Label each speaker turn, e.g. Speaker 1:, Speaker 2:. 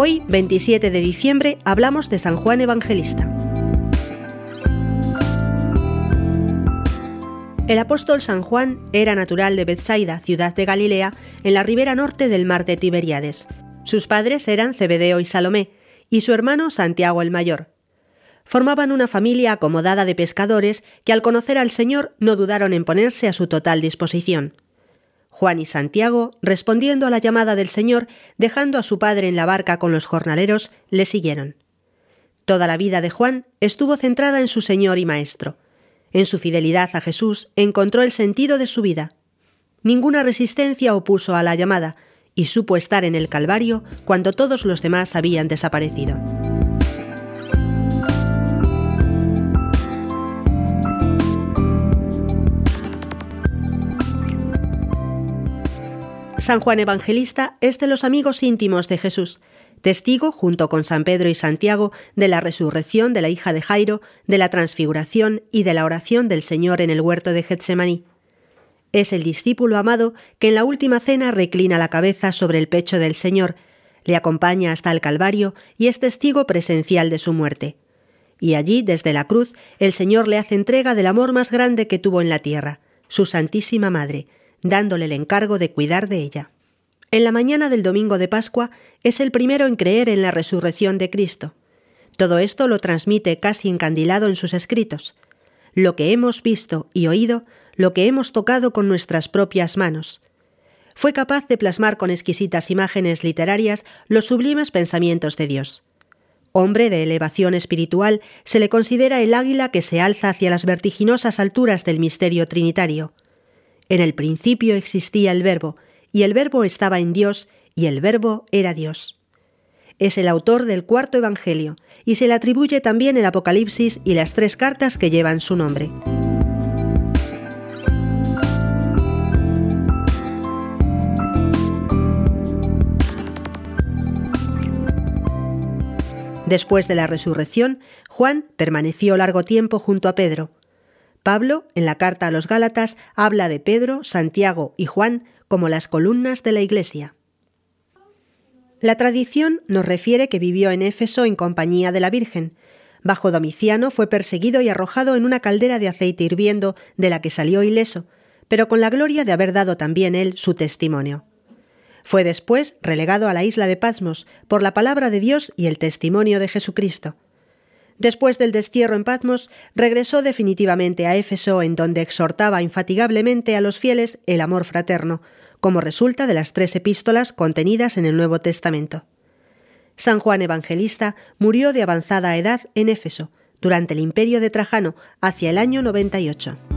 Speaker 1: 27 de diciembre hablamos de San Juan Evangelista. El apóstol San Juan era natural de Bethsaida, ciudad de Galilea, en la ribera norte del mar de Tiberíades. Sus padres eran Zebedeo y Salomé, y su hermano Santiago el mayor. Formaban una familia acomodada de pescadores que al conocer al Señor no dudaron en ponerse a su total disposición. Juan y Santiago, respondiendo a la llamada del Señor, dejando a su padre en la barca con los jornaleros, le siguieron. Toda la vida de Juan estuvo centrada en su Señor y Maestro. En su fidelidad a Jesús encontró el sentido de su vida. Ninguna resistencia opuso a la llamada, y supo estar en el Calvario cuando todos los demás habían desaparecido. San Juan Evangelista es de los amigos íntimos de Jesús, testigo, junto con San Pedro y Santiago, de la resurrección de la hija de Jairo, de la transfiguración y de la oración del Señor en el huerto de Getsemaní. Es el discípulo amado que en la última cena reclina la cabeza sobre el pecho del Señor, le acompaña hasta el Calvario y es testigo presencial de su muerte. Y allí, desde la cruz, el Señor le hace entrega del amor más grande que tuvo en la tierra, su Santísima Madre, dándole el encargo de cuidar de ella. En la mañana del domingo de Pascua es el primero en creer en la resurrección de Cristo. Todo esto lo transmite casi encandilado en sus escritos. Lo que hemos visto y oído, lo que hemos tocado con nuestras propias manos. Fue capaz de plasmar con exquisitas imágenes literarias los sublimes pensamientos de Dios. Hombre de elevación espiritual, se le considera el águila que se alza hacia las vertiginosas alturas del misterio trinitario. En el principio existía el Verbo, y el Verbo estaba en Dios, y el Verbo era Dios. Es el autor del cuarto Evangelio, y se le atribuye también el Apocalipsis y las tres cartas que llevan su nombre. Después de la resurrección, Juan permaneció largo tiempo junto a Pedro, Pablo, en la carta a los Gálatas, habla de Pedro, Santiago y Juan como las columnas de la Iglesia. La tradición nos refiere que vivió en Éfeso en compañía de la Virgen. Bajo Domiciano fue perseguido y arrojado en una caldera de aceite hirviendo, de la que salió ileso, pero con la gloria de haber dado también él su testimonio. Fue después relegado a la isla de Patmos por la palabra de Dios y el testimonio de Jesucristo. Después del destierro en Patmos, regresó definitivamente a Éfeso, en donde exhortaba infatigablemente a los fieles el amor fraterno, como resulta de las tres epístolas contenidas en el Nuevo Testamento. San Juan Evangelista murió de avanzada edad en Éfeso, durante el imperio de Trajano, hacia el año 98.